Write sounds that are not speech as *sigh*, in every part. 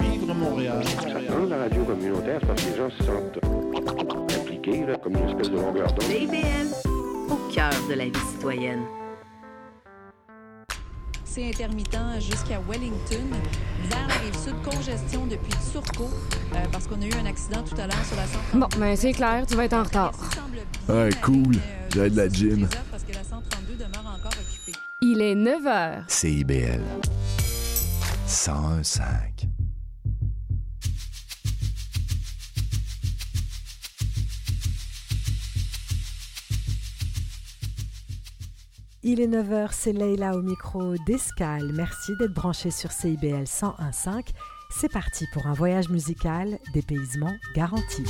Vivre Montréal. Dans la radio communautaire, c'est parce que les gens se sentent impliqués, là, comme une espèce de longueur d'onde. CIBL, au cœur de la vie citoyenne. C'est intermittent jusqu'à Wellington. Vers la rive sud, congestion depuis Turcot, euh, parce qu'on a eu un accident tout à l'heure sur la 132. Bon, ben c'est clair, tu vas être en retard. Ouais, cool. J'ai de la gym. Parce que la 132 demeure encore occupée. Il est 9 h. CIBL 101.5. Il est 9h, c'est Leïla au micro d'Escale. Merci d'être branché sur CIBL 101.5. C'est parti pour un voyage musical, dépaysement garanti.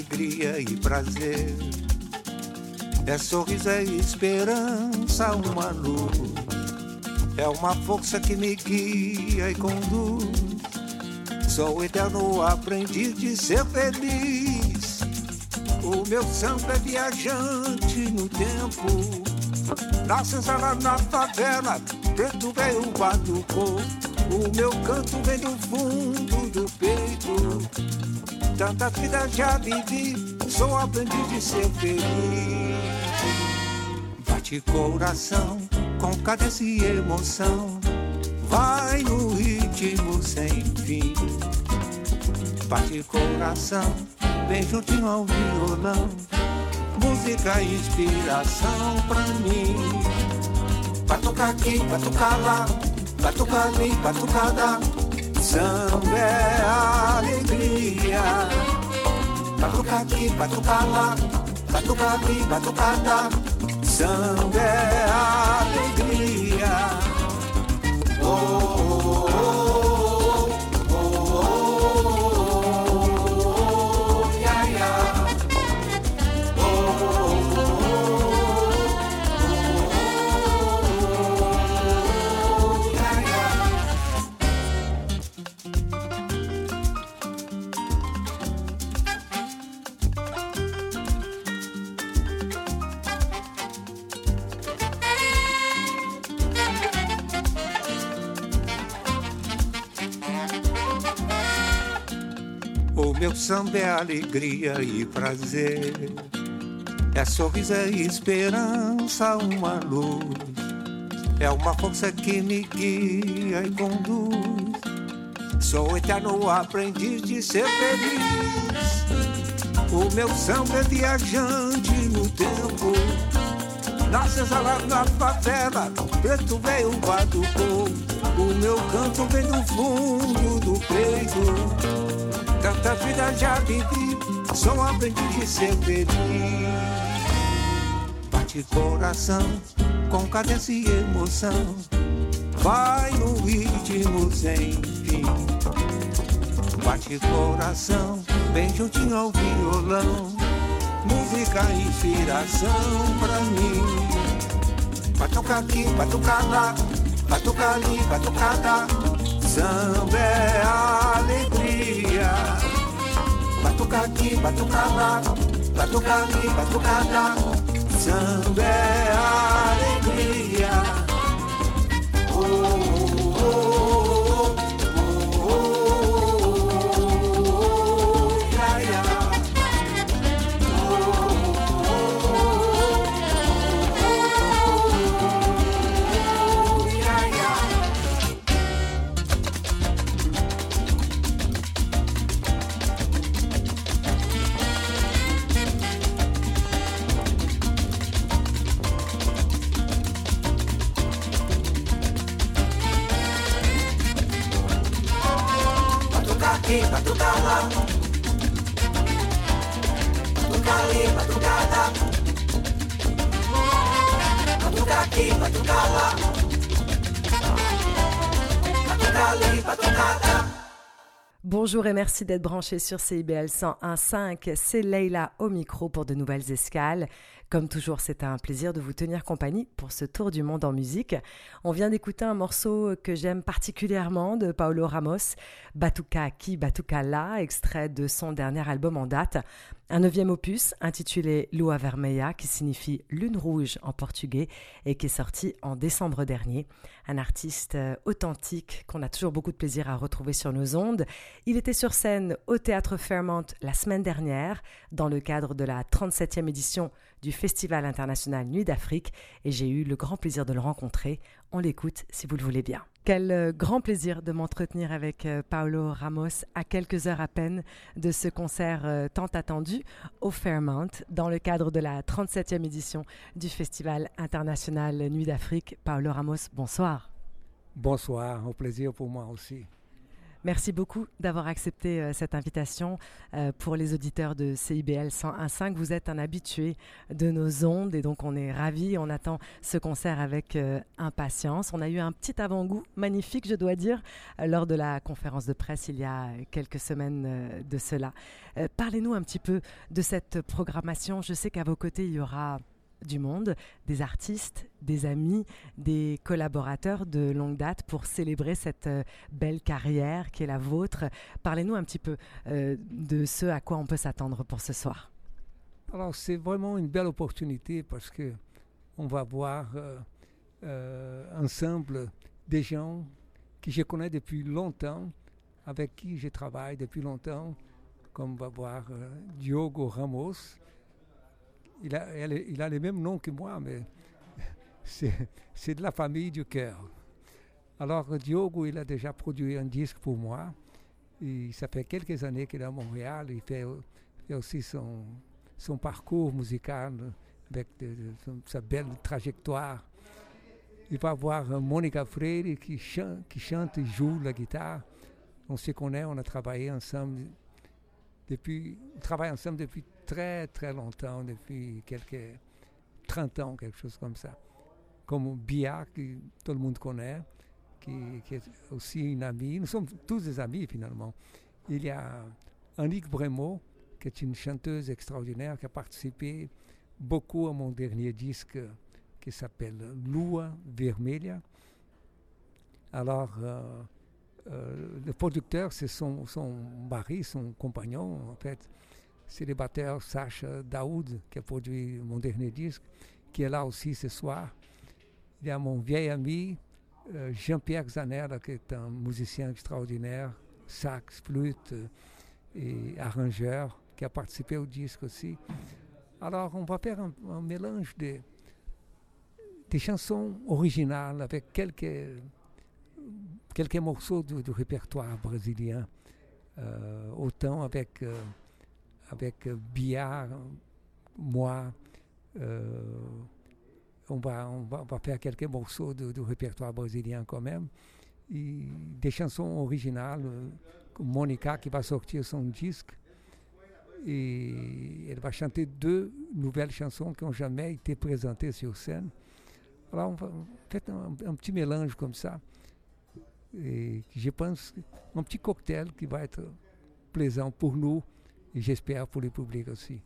Alegria e prazer, é sorriso, é esperança, uma luz, é uma força que me guia e conduz. Sou o eterno aprendiz de ser feliz. O meu samba é viajante no tempo. Na senzala, na favela, preto veio batucou. O meu canto vem do fundo do peito. Tanta vida já vivi, sou aprendiz de ser feliz. Bate coração com cadência e emoção. Vai no ritmo sem fim. Bate coração, bem juntinho ao violão. Música e inspiração pra mim. Vai tocar aqui, vai tocar lá, vai tocar ali, vai tocar lá samba é alegria. Batuca aqui, batuca lá, batuca. Samba é alegria. oh. oh, oh. oh. Meu samba é alegria e prazer. É sorriso, é esperança, uma luz. É uma força que me guia e conduz. Sou eterno aprendiz de ser feliz. O meu samba é viajante no tempo. Nasce lá na favela, preto veio batucou. O meu canto vem do fundo do peito. Tanta vida já vivi, sou aprendiz de ser feliz. Bate coração com cadência e emoção. Vai no ritmo sem fim. Bate coração bem juntinho ao violão. Música, inspiração pra mim. Vai tocar aqui, vai tocar lá, vai tocar ali, vai tocar lá. Samba é alegria dia. Batuca aqui, batuca lá, batuca ali, batuca lá. Samba é alegria. Bonjour et merci d'être branché sur CIBL 101.5. C'est Leila au micro pour de nouvelles escales. Comme toujours, c'est un plaisir de vous tenir compagnie pour ce tour du monde en musique. On vient d'écouter un morceau que j'aime particulièrement de Paolo Ramos, Batuca qui Batuca là, extrait de son dernier album en date. Un neuvième opus intitulé Lua Vermelha, qui signifie lune rouge en portugais et qui est sorti en décembre dernier. Un artiste euh, authentique qu'on a toujours beaucoup de plaisir à retrouver sur nos ondes. Il était sur scène au théâtre Fairmont la semaine dernière dans le cadre de la 37e édition du Festival international Nuit d'Afrique et j'ai eu le grand plaisir de le rencontrer. On l'écoute si vous le voulez bien. Quel euh, grand plaisir de m'entretenir avec euh, Paolo Ramos à quelques heures à peine de ce concert euh, tant attendu au Fairmount dans le cadre de la 37e édition du Festival international Nuit d'Afrique. Paolo Ramos, bonsoir. Bonsoir, au plaisir pour moi aussi. Merci beaucoup d'avoir accepté euh, cette invitation. Euh, pour les auditeurs de CIBL 101.5, vous êtes un habitué de nos ondes et donc on est ravis. On attend ce concert avec euh, impatience. On a eu un petit avant-goût magnifique, je dois dire, lors de la conférence de presse il y a quelques semaines de cela. Parlez-nous un petit peu de cette programmation. Je sais qu'à vos côtés, il y aura du monde, des artistes, des amis, des collaborateurs de longue date pour célébrer cette euh, belle carrière qui est la vôtre. Parlez-nous un petit peu euh, de ce à quoi on peut s'attendre pour ce soir. Alors c'est vraiment une belle opportunité parce que on va voir euh, ensemble des gens que je connais depuis longtemps, avec qui je travaille depuis longtemps, comme on va voir Diogo Ramos, il a, il a les mêmes noms que moi, mais *laughs* c'est de la famille du cœur. Alors Diogo, il a déjà produit un disque pour moi. Et ça fait quelques années qu'il est à Montréal. Il fait, aussi son, son, parcours musical avec sa belle trajectoire. Il va voir Monica Freire qui chante, qui chante et joue la guitare. On se connaît, on a travaillé ensemble depuis, travaille ensemble depuis très très longtemps, depuis quelques 30 ans, quelque chose comme ça. Comme Bia, que tout le monde connaît, qui, est aussi une amie. Nous sommes tous des amis finalement. Il y a Annick Bremo, qui est une chanteuse extraordinaire, qui a participé beaucoup à mon dernier disque qui s'appelle Lua Vermelha. Alors, euh, euh, le producteur, c'est son, son mari, son compagnon, en fait batteur Sacha Daoud qui a produit mon dernier disque, qui est là aussi ce soir. Il y a mon vieil ami euh, Jean-Pierre Zanella, qui est un musicien extraordinaire, sax, flûte euh, et arrangeur, qui a participé au disque aussi. Alors, on va faire un, mélange de, des chansons originales avec quelques, quelques morceaux du, répertoire brésilien, euh, autant avec avec Billard, moi, euh, on, va, faire quelques morceaux du répertoire brésilien quand même. Des chansons originales, comme Monica qui va sortir son disque. Et elle va chanter deux nouvelles chansons qui n'ont jamais été présentées sur scène. Alors on va faire un, petit mélange comme ça. Et je pense un petit cocktail qui va être plaisant pour nous et j'espère pour le public aussi.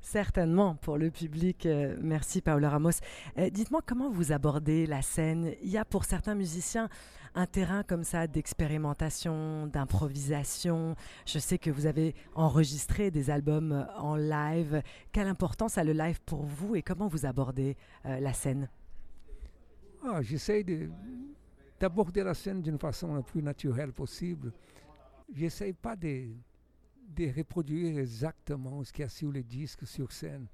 Certainement pour le public. Euh, merci Paolo Ramos. Euh, dites-moi comment vous abordez la scène. Il y a pour certains musiciens un terrain comme ça d'expérimentation, d'improvisation. Je sais que vous avez enregistré des albums euh, en live. Quelle importance a le live pour vous et comment vous abordez la scène? Ah, J'essaie d'aborder la scène d'une façon la plus naturelle possible. J'essaie pas de de reproduire exactement ce qu'il y a sur le disque, sur scène.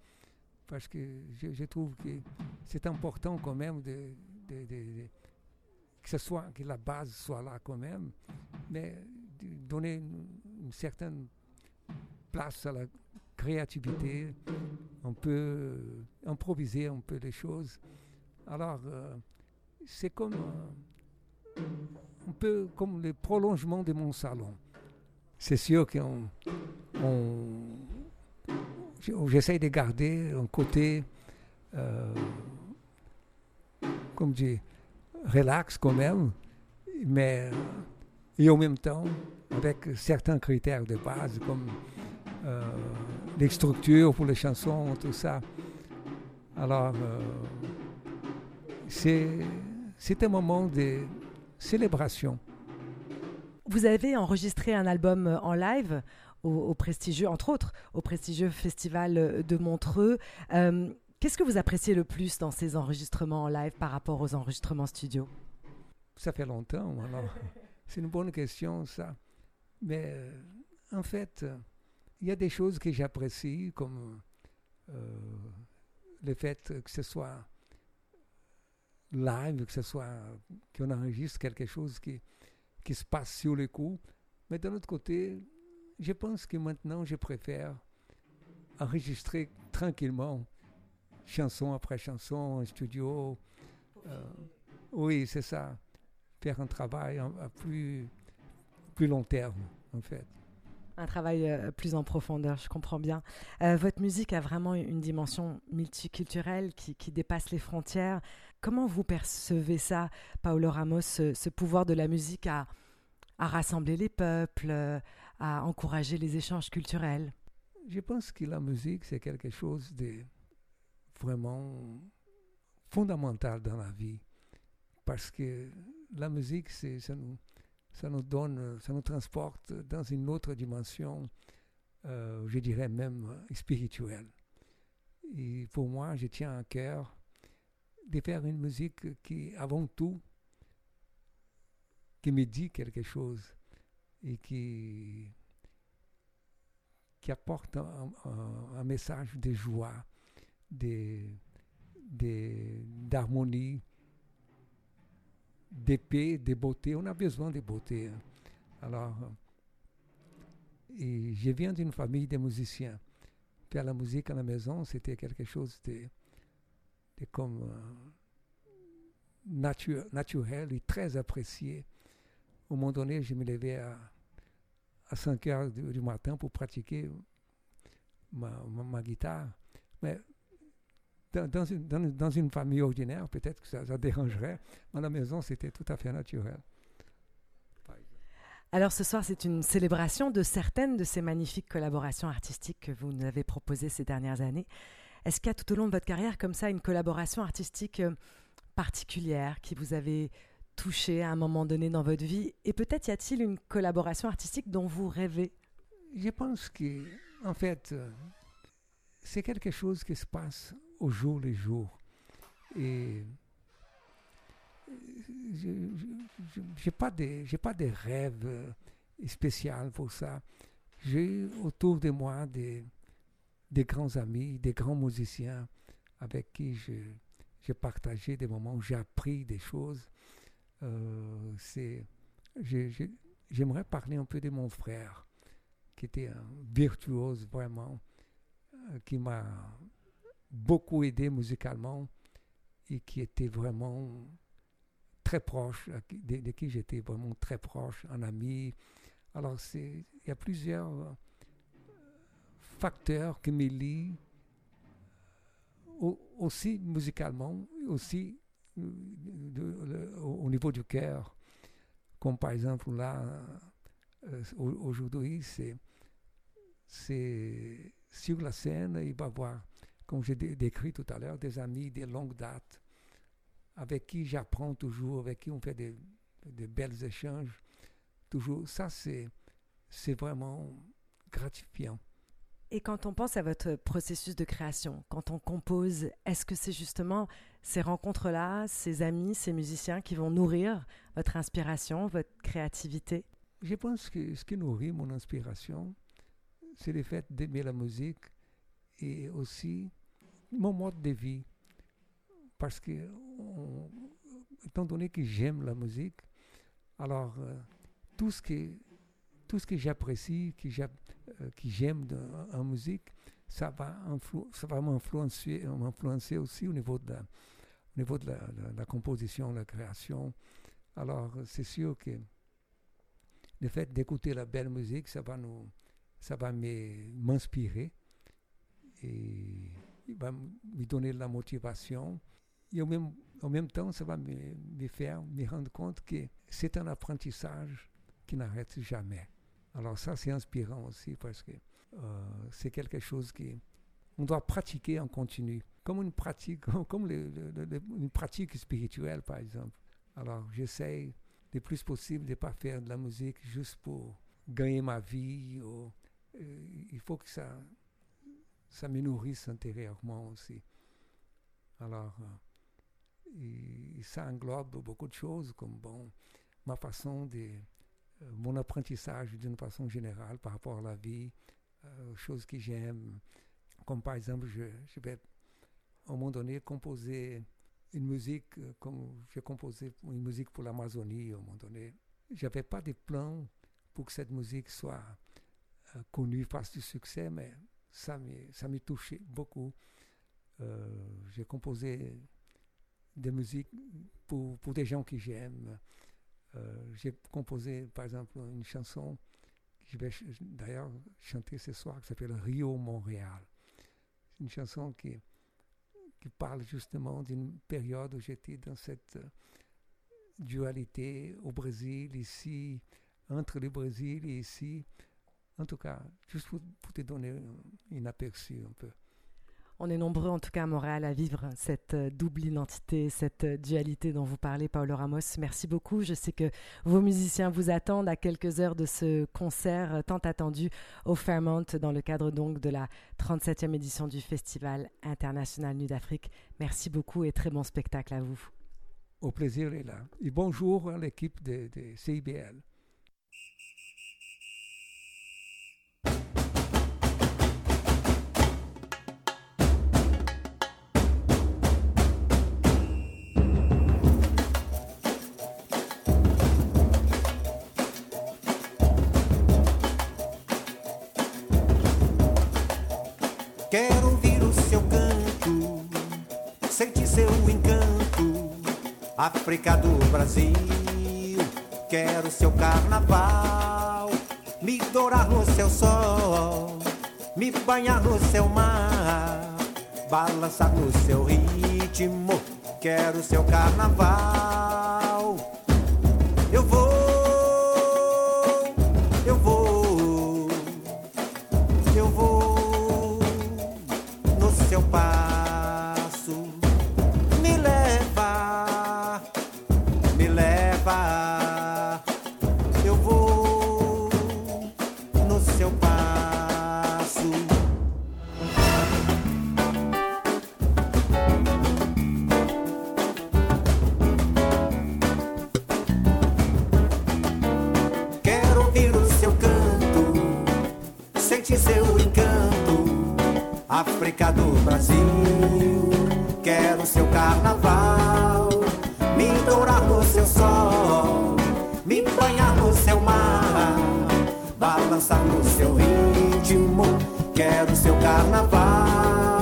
Parce que je, trouve que c'est important quand même que, ce soit, que la base soit là quand même, mais donner une, certaine place à la créativité. On peut improviser un peu les choses. Alors, euh, c'est comme un peu comme le prolongement de mon salon c'est sûr qu'on on, j'essaie de garder un côté, euh, comme dit, relax quand même, mais et en même temps avec certains critères de base comme euh, les structures pour les chansons, tout ça. Alors, euh, c'est un moment de célébration. Vous avez enregistré un album en live au, prestigieux, entre autres, au prestigieux festival de Montreux. Euh, qu'est-ce que vous appréciez le plus dans ces enregistrements en live par rapport aux enregistrements studio? Ça fait longtemps, alors *laughs* c'est une bonne question, ça. Mais euh, en fait, il y a des choses que j'apprécie, comme euh, le fait que ce soit live, que ce soit qu'on enregistre quelque chose qui, qui se passe sur le coup. Mais d'un autre côté, je pense que maintenant, je préfère enregistrer tranquillement, chanson après chanson, en studio. Euh, oui, c'est ça. Faire un travail à, plus, plus long terme, en fait. Un travail euh, plus en profondeur, je comprends bien. Euh, votre musique a vraiment une dimension multiculturelle qui, dépasse les frontières. Comment vous percevez ça, Paolo Ramos, ce, pouvoir de la musique à, rassembler les peuples, à encourager les échanges culturels? Je pense que la musique, c'est quelque chose de vraiment fondamental dans la vie. Parce que la musique, nous, ça nous donne, ça nous transporte dans une autre dimension, euh, je dirais même spirituelle. Et pour moi, je tiens à cœur de faire une musique qui, avant tout, qui me dit quelque chose et qui, qui apporte un, message de joie, d'harmonie, de, paix, de beauté. On a besoin de beauté. Alors, et je viens d'une famille de musiciens. Faire la musique à la maison, c'était quelque chose de, de comme euh, naturel et très apprécié. Au moment donné, je me levais à à 5 heures du, matin pour pratiquer ma, guitare. Dans, une, dans, une, famille ordinaire, peut-être que ça, ça, dérangerait. Mais à la maison, c'était tout à fait naturel. Alors ce soir, c'est une célébration de certaines de ces magnifiques collaborations artistiques que vous nous avez proposées ces dernières années. Est-ce qu'il y a tout au long de votre carrière comme ça une collaboration artistique euh, particulière qui vous avait touché à un moment donné dans votre vie? Et peut-être y a-t-il une collaboration artistique dont vous rêvez? Je pense que, en fait, euh, c'est quelque chose qui se passe au jour le jour. Et je n'ai pas, de, pas de rêve euh, pour ça. J'ai autour de moi des, des grands amis, des grands musiciens avec qui j'ai partagé des moments où j'ai appris des choses. Euh, j'aimerais parler un peu de mon frère, qui était un virtuose vraiment, euh, qui m'a beaucoup aidé musicalement et qui était vraiment très proche, de, qui j'étais vraiment très proche, un ami. Alors, il y a plusieurs euh, facteurs qui me lient aussi musicalement, aussi de, au, niveau du cœur. Comme par exemple là, euh, aujourd'hui, c'est, sur la scène, il va voir, comme j'ai décrit tout à l'heure, des amis de longue date, avec qui j'apprends toujours, avec qui on fait des, des belles échanges. Toujours, ça c'est, c'est vraiment gratifiant. Et quand on pense à votre processus de création, quand on compose, est-ce que c'est justement ces rencontres-là, ces amis, ces musiciens qui vont nourrir votre inspiration, votre créativité? Je pense que ce qui nourrit mon inspiration, c'est le fait d'aimer la musique et aussi mon mode de vie. Parce que, étant donné que j'aime la musique, alors euh, tout ce que tout ce que j'apprécie, que j'aime euh, en musique, ça va, va m'influencer, aussi au niveau de, la, au niveau de la, composition, la création. Alors, c'est sûr que le fait d'écouter la belle musique, ça va m'inspirer et il va me donner de la motivation. Et au même, en même temps, ça va me, me faire me rendre compte que c'est un apprentissage qui n'arrête jamais. Alors ça, c'est inspirant aussi parce que euh, c'est quelque chose qui on doit pratiquer en continu, comme une pratique, *laughs* comme une pratique spirituelle, par exemple. Alors j'essaie le plus possible de ne pas faire de la musique juste pour gagner ma vie. euh, il faut que ça, ça me nourrisse intérieurement aussi. Alors, euh, ça englobe beaucoup de choses, comme bon, ma façon de, euh, mon apprentissage d'une façon générale par rapport à la vie, euh, choses que j'aime. Comme par exemple, je, je vais à un moment donné composer une musique, euh, comme j'ai composé une musique pour l'Amazonie à un moment donné. Je n'avais pas de plan pour que cette musique soit euh, connue, fasse du succès, mais ça me, ça me touchait beaucoup. Euh, j'ai composé des musiques pour, pour des gens que j'aime. Euh, j'ai composé, par exemple, une chanson que je vais d'ailleurs chanter ce soir qui s'appelle Rio Montréal. C'est une chanson qui, qui parle justement d'une période où j'étais dans cette euh, dualité au Brésil, ici, entre le Brésil et ici. En tout cas, juste pour, pour te donner un, aperçu un peu. On est nombreux, en tout cas à Montréal, à vivre cette euh, double identité, cette euh, dualité dont vous parlez, Paolo Ramos. Merci beaucoup. Je sais que vos musiciens vous attendent à quelques heures de ce concert euh, tant attendu au Fairmont dans le cadre donc de la 37e édition du Festival international Nu d'Afrique. Merci beaucoup et très bon spectacle à vous. Au plaisir là. Et bonjour à l'équipe de, de CIBL. África do Brasil. Quero seu carnaval, me dourar no seu sol, me banhar no seu mar, balançar no seu ritmo. Quero seu carnaval. Balançar no seu ritmo. Quero seu carnaval.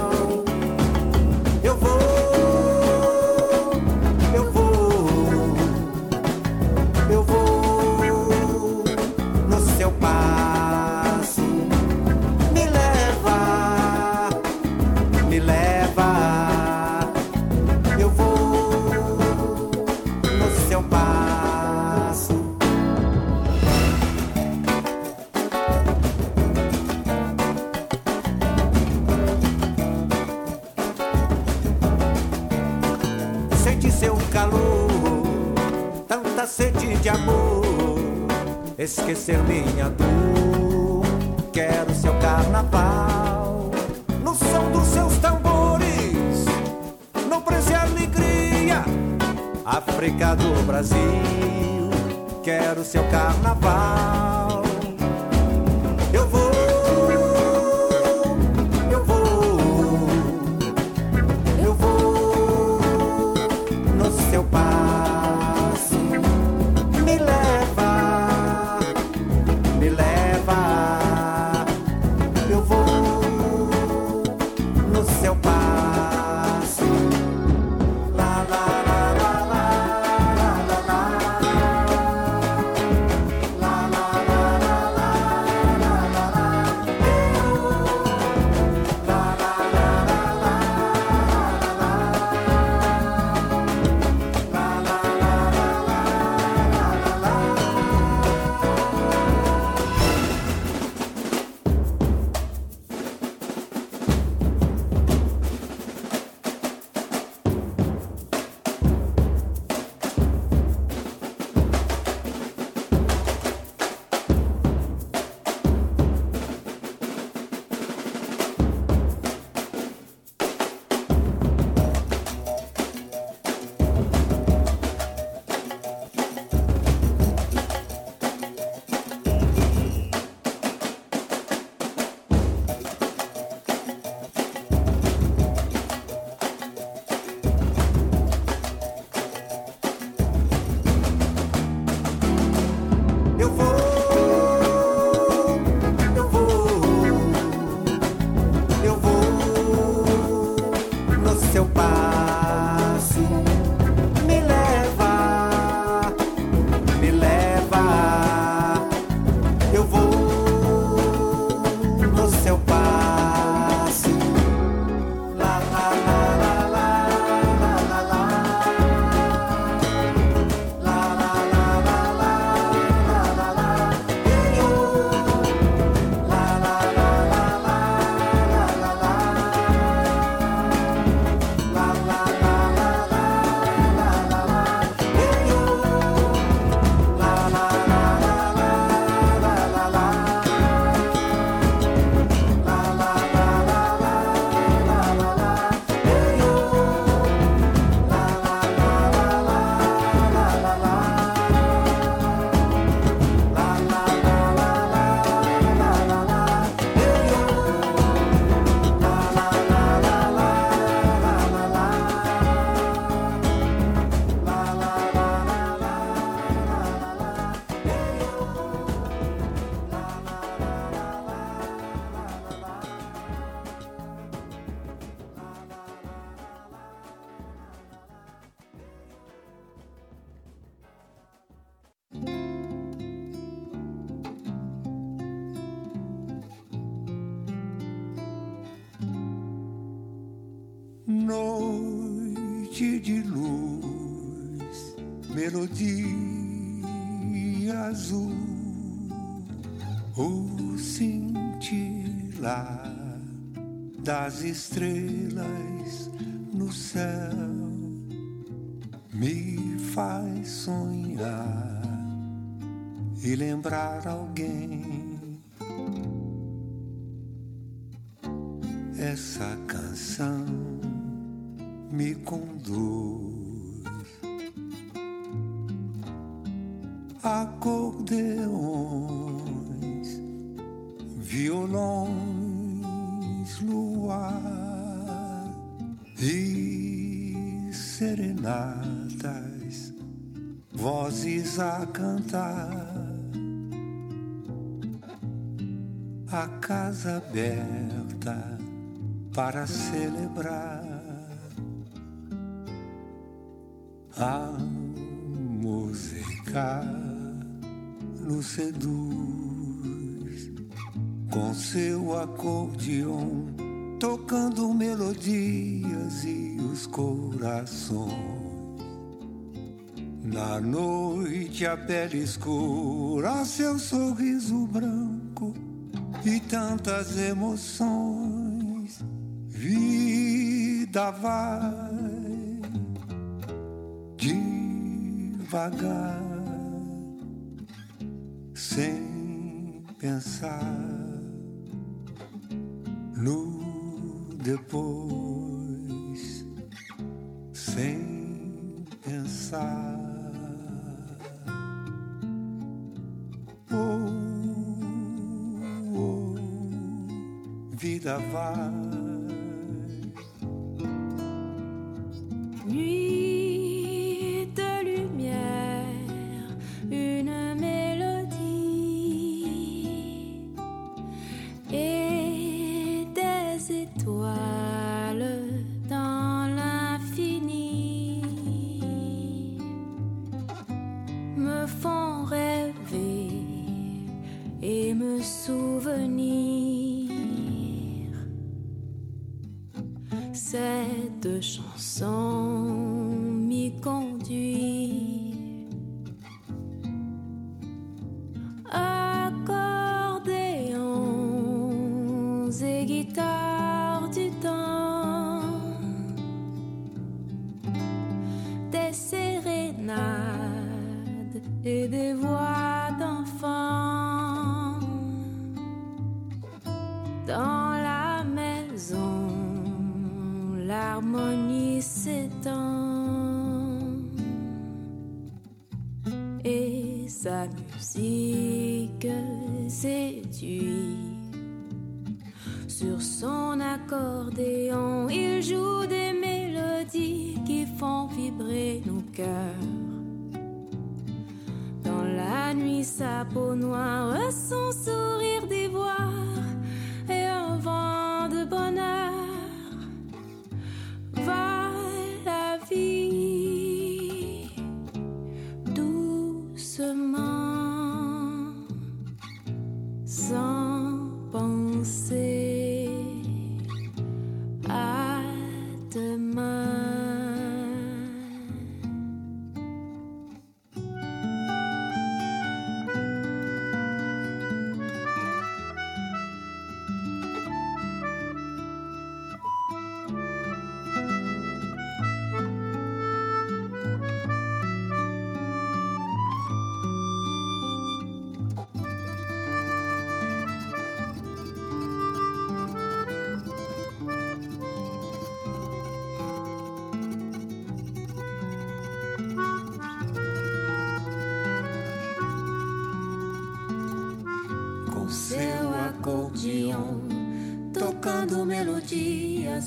De amor, esquecer minha dor. Quero seu carnaval, no som dos seus tambores, no e alegria, África do Brasil. Quero seu carnaval. Melodia azul, o cintilar das estrelas no céu me faz sonhar e lembrar alguém. Para celebrar a música nos seduz com seu acordeon tocando melodias e os corações. Na noite a pele escura, seu sorriso branco e tantas emoções. Vida vai devagar, sem pensar no depois, sem pensar. Oh, oh, vida vai.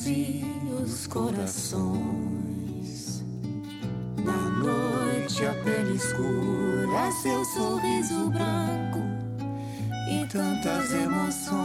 Os corações. Na noite a pele escura, seu sorriso branco e tantas emoções.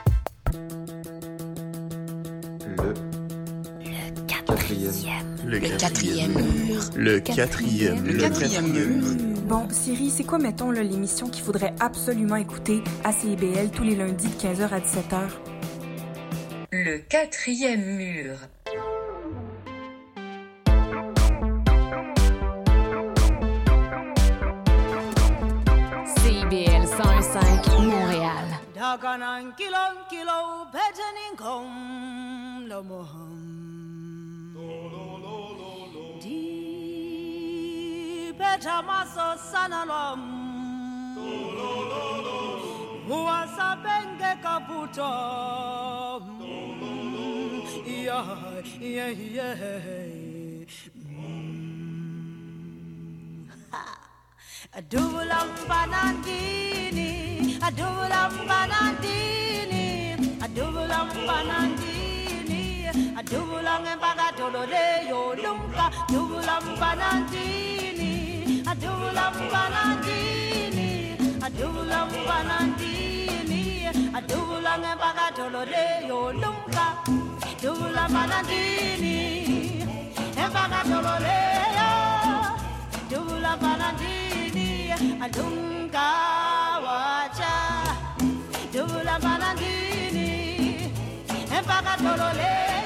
Le quatrième mur. Le quatrième. Le quatrième mur. Bon, Siri, c'est quoi, mettons, l'émission qu'il faudrait absolument écouter à CIBL tous les lundis de 15h à 17h? Le quatrième mur. CIBL 105 Montréal. ndiphetha maso sana lwam wasabengekabutho mm. *laughs* adubula mfana ndini adubula a dubulang empaga tolole yo lumka dubulam panandini a dubulam panandini a dubulam panandini a tolole yo lumka dubulam panandini empaga tolole yo dubulam panandini a lumka wacha dubulam panandini empaga tolole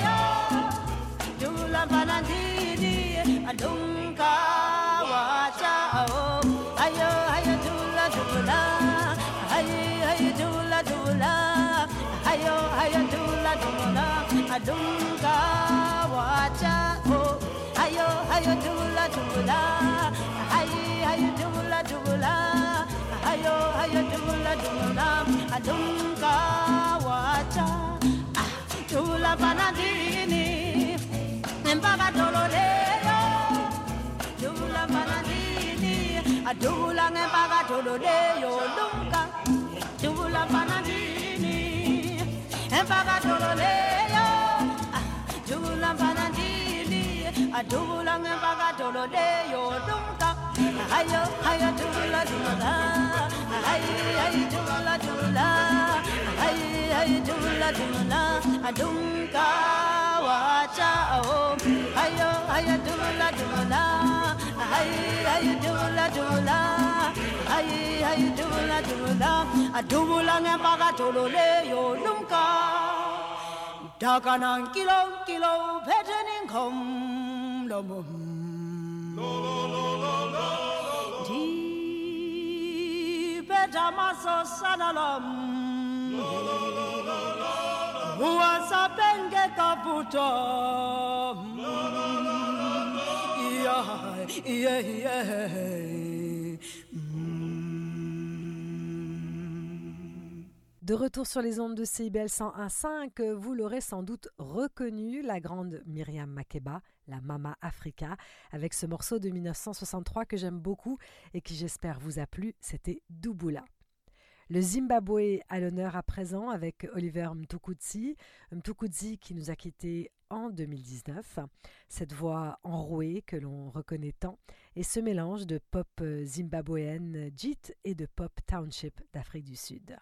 Adunga wacha oh Ayo ayo dula dula. Ayo ayo dula dula. Ayo ayo dula dula. Adunga wacha ah, Dula banadini Mpaka tololeyo Dula banadini Adula mpaka tololeyo Lunga Dula banadini Mpaka tololeyo ah, Dula banadini Adula mpaka tololeyo Lunga Ayo, ayo, dula, dula. Ayo, ayo, dula, dula. Ayo, ayo, dula, dula. Adunga وعشاءهم هيا هيا دملا دملا هيا هيا دملا دملا هيا هيا دملا دملا دملا نمغا تولولي يولمكا داكنا كيلو كيلو بيتنين كم لمم Deep at a muscle, son alum. De retour sur les ondes de CIBL 101.5, vous l'aurez sans doute reconnu, la grande Myriam Makeba, la Mama Africa, avec ce morceau de 1963 que j'aime beaucoup et qui j'espère vous a plu, c'était Douboula. Le Zimbabwe à l'honneur à présent avec Oliver Mtukudzi, Mtukudzi qui nous a quittés en 2019. Cette voix enrouée que l'on reconnaît tant et ce mélange de pop euh, zimbabwéenne JIT et de pop township d'Afrique du Sud.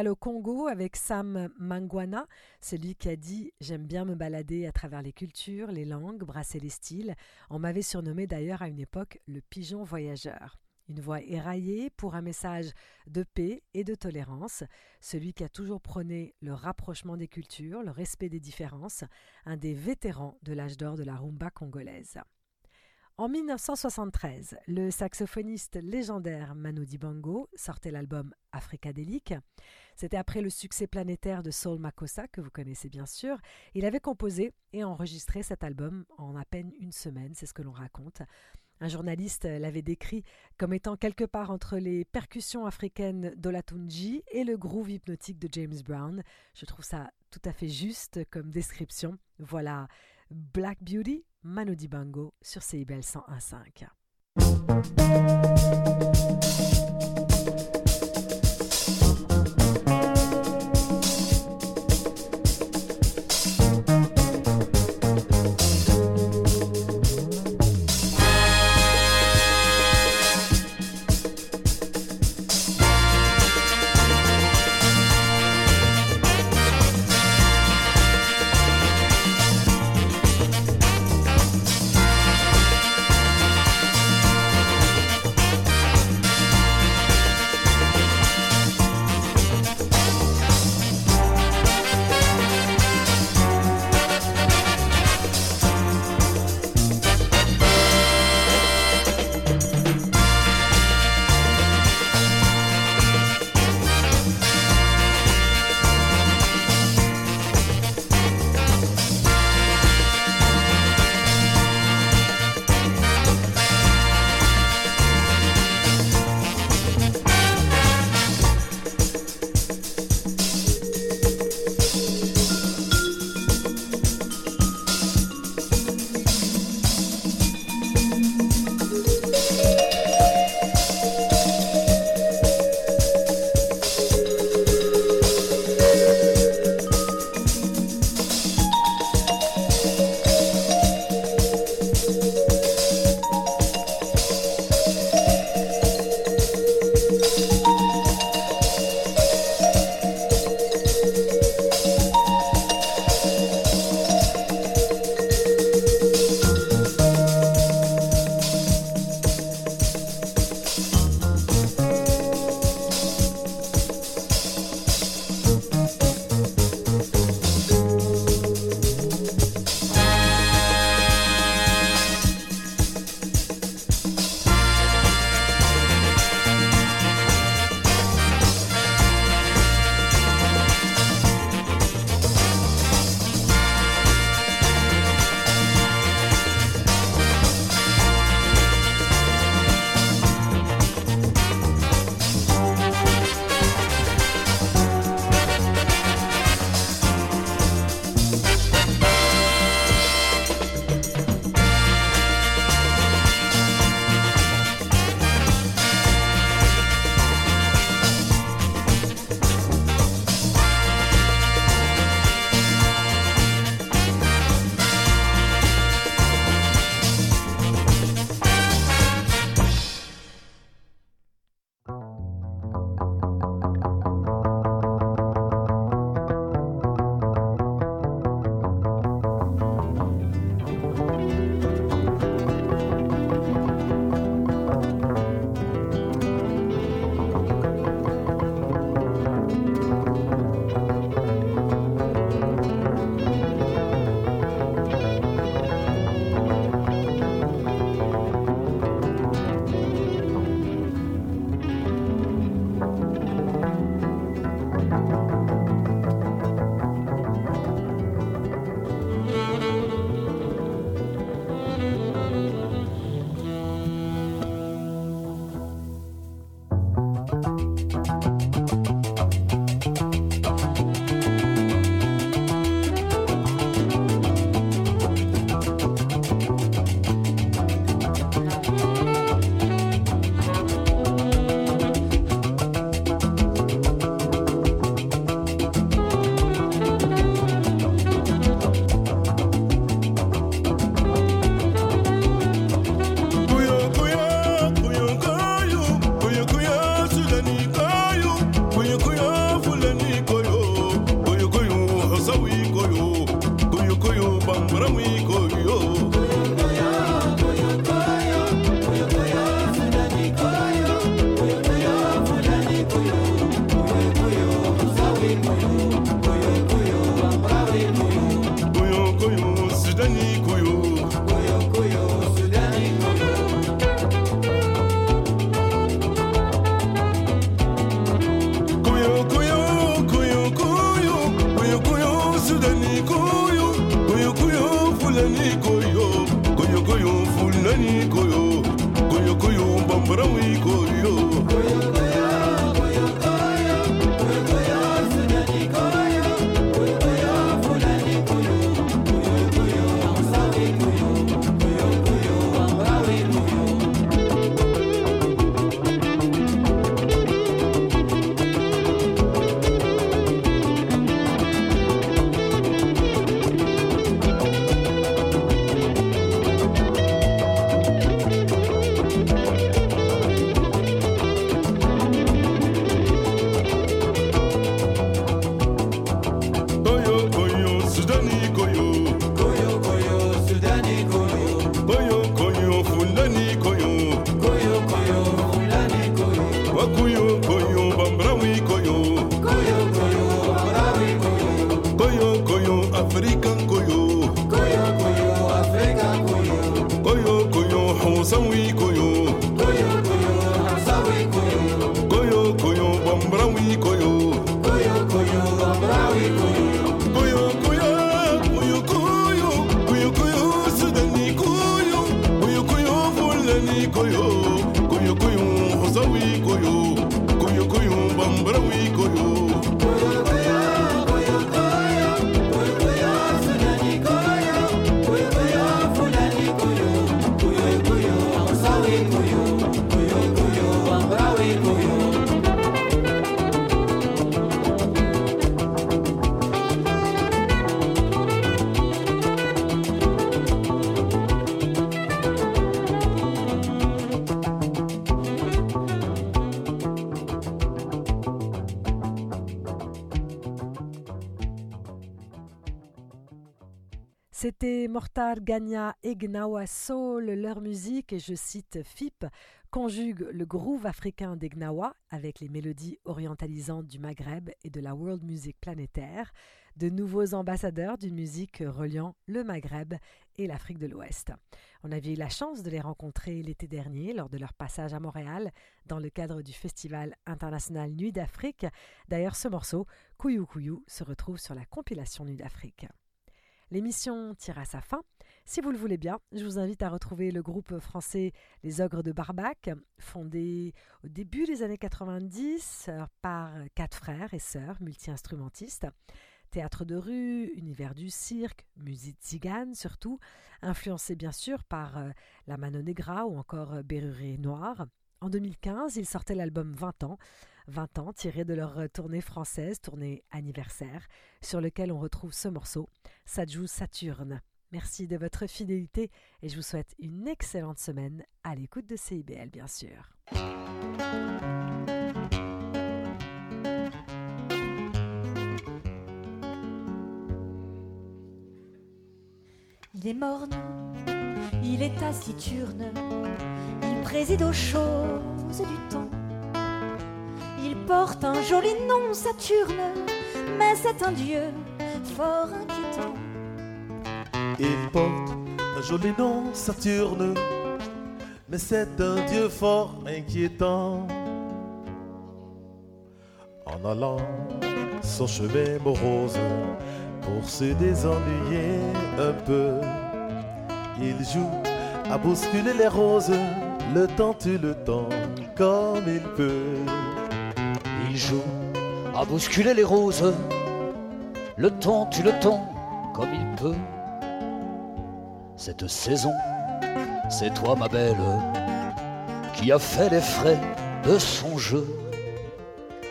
Escale au Congo avec Sam Mangwana, celui qui a dit J'aime bien me balader à travers les cultures, les langues, brasser les styles. On m'avait surnommé d'ailleurs à une époque le pigeon voyageur. Une voix éraillée pour un message de paix et de tolérance, celui qui a toujours prôné le rapprochement des cultures, le respect des différences, un des vétérans de l'âge d'or de la rumba congolaise. En 1973, le saxophoniste légendaire Manu Dibango sortait l'album Africadélique. C'était après le succès planétaire de Soul Makossa, que vous connaissez bien sûr. Il avait composé et enregistré cet album en à peine une semaine, c'est ce que l'on raconte. Un journaliste l'avait décrit comme étant quelque part entre les percussions africaines d'Olatunji et le groove hypnotique de James Brown. Je trouve ça tout à fait juste comme description. Voilà Black Beauty, Manu Dibango sur CIBL 101.5. koyo koyo Fulani koyo koyo koyo Bambarawi Koyo Mortar Gagna et Gnawa Soul. Leur musique, et je cite FIP, conjugue le groove africain des Gnawa avec les mélodies orientalisantes du Maghreb et de la world music planétaire, de nouveaux ambassadeurs d'une musique reliant le Maghreb et l'Afrique de l'Ouest. On avait eu la chance de les rencontrer l'été dernier lors de leur passage à Montréal dans le cadre du Festival international Nuit d'Afrique. D'ailleurs, ce morceau, Kouyou Kouyou, se retrouve sur la compilation Nuit d'Afrique. L'émission tire à sa fin. Si vous le voulez bien, je vous invite à retrouver le groupe français Les Ogres de Barbac, fondé au début des années 90 par quatre frères et sœurs multi-instrumentistes. Théâtre de rue, univers du cirque, musique tzigane surtout, influencé bien sûr par euh, la Mano Negra ou encore euh, Béruré Noir. En 2015, ils sortaient l'album 20 ans, 20 ans tiré de leur euh, tournée française, tournée anniversaire, sur lequel on retrouve ce morceau, Sajou Saturne. Merci de votre fidélité et je vous souhaite une excellente semaine à l'écoute de CIBL bien sûr. Il est morne, il est taciturne, préside aux choses du temps. Il porte un joli nom, Saturne, mais c'est un dieu fort inquiétant. Il porte un joli nom, Saturne, mais c'est un dieu fort inquiétant. En allant son chemin morose pour se désennuyer un peu, il joue à bousculer les roses, le temps tue le temps comme il peut. Il joue à bousculer les roses, le temps tue le temps comme il peut. Cette saison, c'est toi ma belle, qui a fait les frais de son jeu.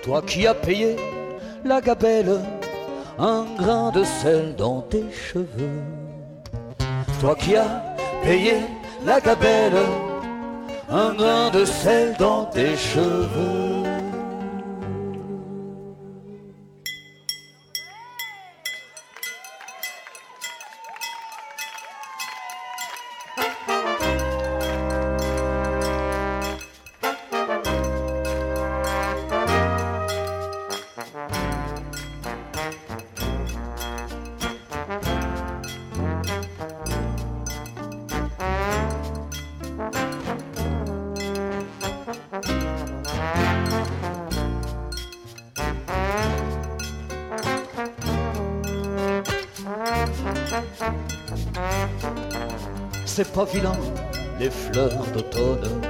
Toi qui as payé la gabelle, un grain de sel dans tes cheveux. Toi qui as payé la gabelle, un grain de sel dans tes cheveux. Les fleurs d'automne.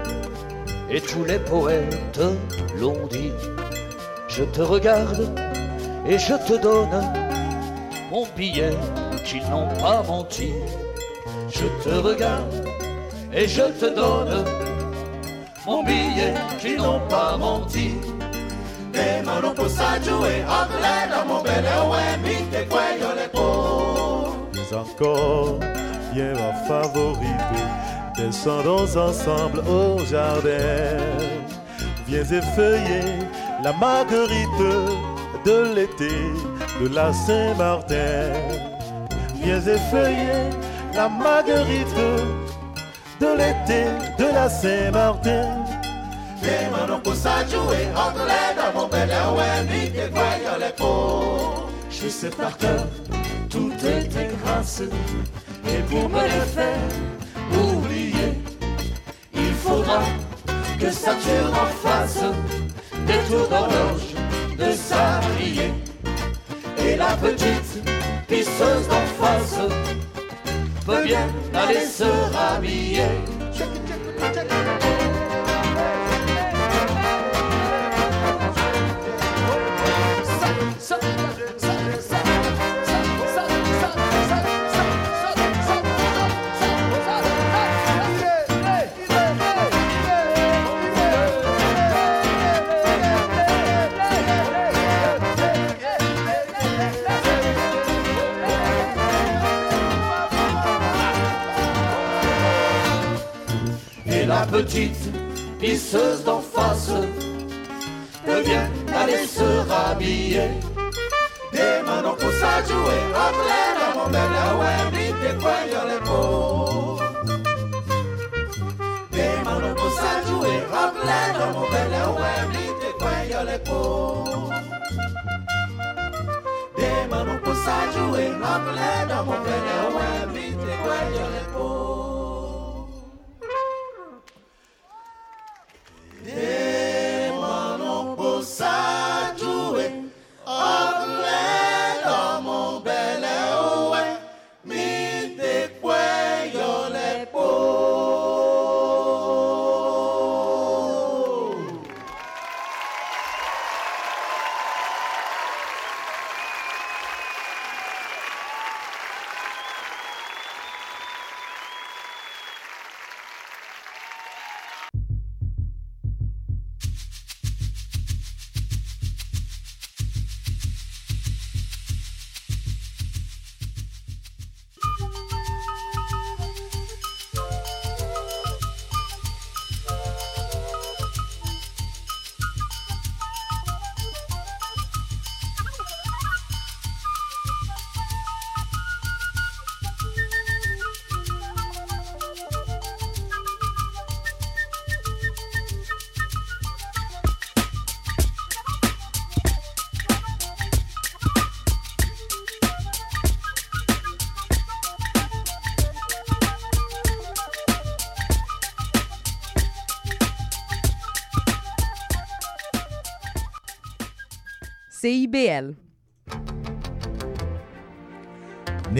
Et tous les poètes l'ont dit. Je te regarde et je te donne mon billet qu'ils n'ont pas menti. Je te regarde et je te donne mon billet qu'ils n'ont pas menti. Mais encore, viens ma favorite, descendons ensemble au jardin. Viens effeuiller la marguerite de l'été de la Saint-Martin. Viens effeuiller la marguerite de l'été de la Saint-Martin. Je sais par cœur toutes tes grâces et pour me les faire oublier, il faudra que Saturne en fasse des tours d'horloge de sablier et la petite pisseuse d'en face peut bien aller se rhabiller. Petite pisseuse d'en face peut bien aller se rhabiller. Des monoposajue, agleda mobile wemi te cuello le po. Des monoposajue, agleda mobile wemi te cuello le po. Des monoposajue, agleda mobile wemi te cuello le po. Des